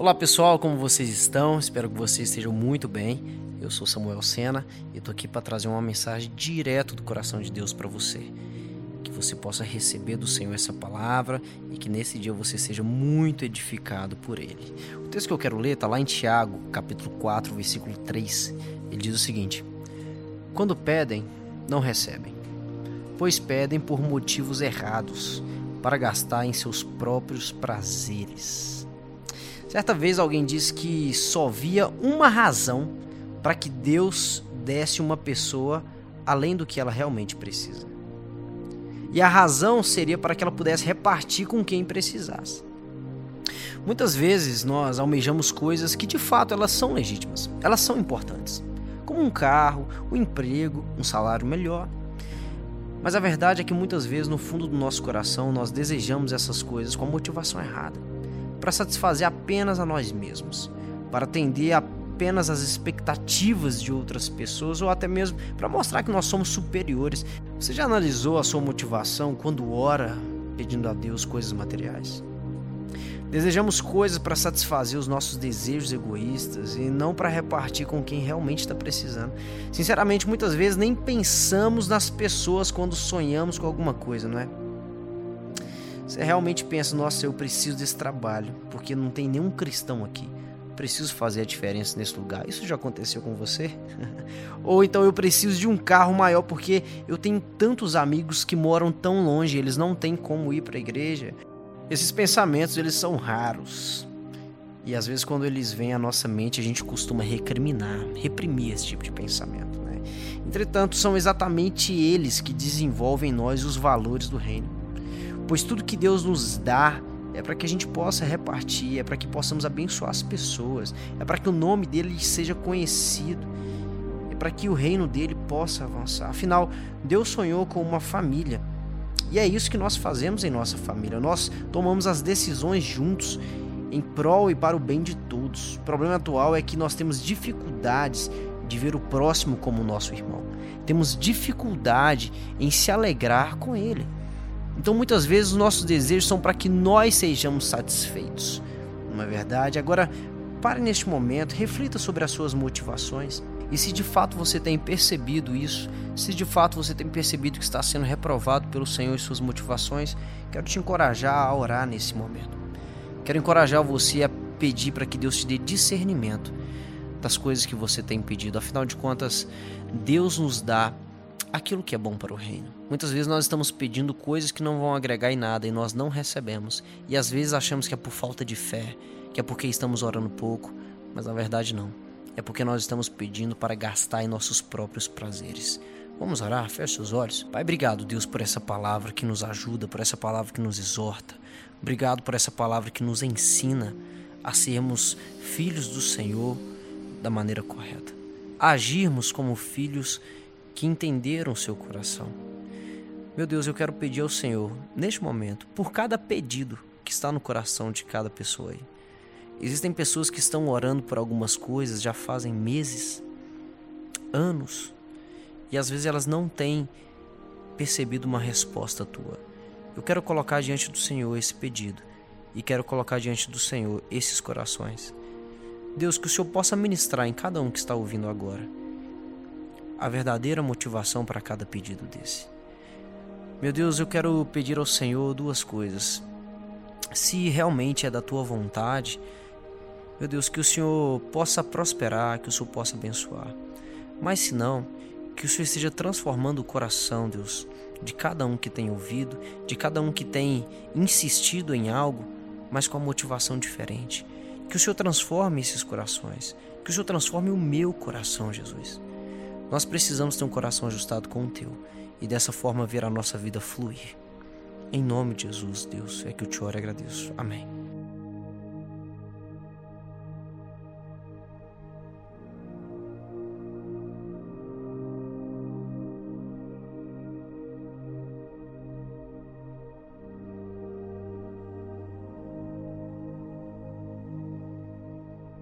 Olá pessoal, como vocês estão? Espero que vocês estejam muito bem. Eu sou Samuel Sena e estou aqui para trazer uma mensagem direto do coração de Deus para você. Que você possa receber do Senhor essa palavra e que nesse dia você seja muito edificado por Ele. O texto que eu quero ler está lá em Tiago, capítulo 4, versículo 3. Ele diz o seguinte: Quando pedem, não recebem, pois pedem por motivos errados, para gastar em seus próprios prazeres. Certa vez alguém disse que só via uma razão para que Deus desse uma pessoa além do que ela realmente precisa. E a razão seria para que ela pudesse repartir com quem precisasse. Muitas vezes nós almejamos coisas que de fato elas são legítimas, elas são importantes, como um carro, um emprego, um salário melhor. Mas a verdade é que muitas vezes no fundo do nosso coração nós desejamos essas coisas com a motivação errada para satisfazer apenas a nós mesmos, para atender apenas as expectativas de outras pessoas ou até mesmo para mostrar que nós somos superiores. Você já analisou a sua motivação quando ora pedindo a Deus coisas materiais? Desejamos coisas para satisfazer os nossos desejos egoístas e não para repartir com quem realmente está precisando. Sinceramente, muitas vezes nem pensamos nas pessoas quando sonhamos com alguma coisa, não é? Você realmente pensa, nossa, eu preciso desse trabalho, porque não tem nenhum cristão aqui. Preciso fazer a diferença nesse lugar. Isso já aconteceu com você? Ou então eu preciso de um carro maior porque eu tenho tantos amigos que moram tão longe, eles não têm como ir para a igreja. Esses pensamentos, eles são raros. E às vezes quando eles vêm à nossa mente, a gente costuma recriminar, reprimir esse tipo de pensamento, né? Entretanto, são exatamente eles que desenvolvem em nós os valores do reino pois tudo que Deus nos dá é para que a gente possa repartir, é para que possamos abençoar as pessoas, é para que o nome dele seja conhecido, é para que o reino dele possa avançar. Afinal, Deus sonhou com uma família. E é isso que nós fazemos em nossa família. Nós tomamos as decisões juntos em prol e para o bem de todos. O problema atual é que nós temos dificuldades de ver o próximo como nosso irmão. Temos dificuldade em se alegrar com ele. Então muitas vezes os nossos desejos são para que nós sejamos satisfeitos. Não é verdade? Agora, pare neste momento, reflita sobre as suas motivações. E se de fato você tem percebido isso, se de fato você tem percebido que está sendo reprovado pelo Senhor e suas motivações, quero te encorajar a orar nesse momento. Quero encorajar você a pedir para que Deus te dê discernimento das coisas que você tem pedido. Afinal de contas, Deus nos dá aquilo que é bom para o reino. Muitas vezes nós estamos pedindo coisas que não vão agregar em nada e nós não recebemos. E às vezes achamos que é por falta de fé, que é porque estamos orando pouco, mas na verdade não. É porque nós estamos pedindo para gastar em nossos próprios prazeres. Vamos orar? Feche os olhos. Pai, obrigado, Deus, por essa palavra que nos ajuda, por essa palavra que nos exorta. Obrigado por essa palavra que nos ensina a sermos filhos do Senhor da maneira correta. A agirmos como filhos que entenderam seu coração. Meu Deus, eu quero pedir ao Senhor, neste momento, por cada pedido que está no coração de cada pessoa aí. Existem pessoas que estão orando por algumas coisas já fazem meses, anos, e às vezes elas não têm percebido uma resposta tua. Eu quero colocar diante do Senhor esse pedido e quero colocar diante do Senhor esses corações. Deus, que o Senhor possa ministrar em cada um que está ouvindo agora a verdadeira motivação para cada pedido desse. Meu Deus, eu quero pedir ao Senhor duas coisas. Se realmente é da tua vontade, meu Deus, que o Senhor possa prosperar, que o Senhor possa abençoar. Mas se não, que o Senhor esteja transformando o coração, Deus, de cada um que tem ouvido, de cada um que tem insistido em algo, mas com a motivação diferente. Que o Senhor transforme esses corações. Que o Senhor transforme o meu coração, Jesus. Nós precisamos ter um coração ajustado com o teu e dessa forma ver a nossa vida fluir. Em nome de Jesus, Deus, é que eu te oro e agradeço. Amém.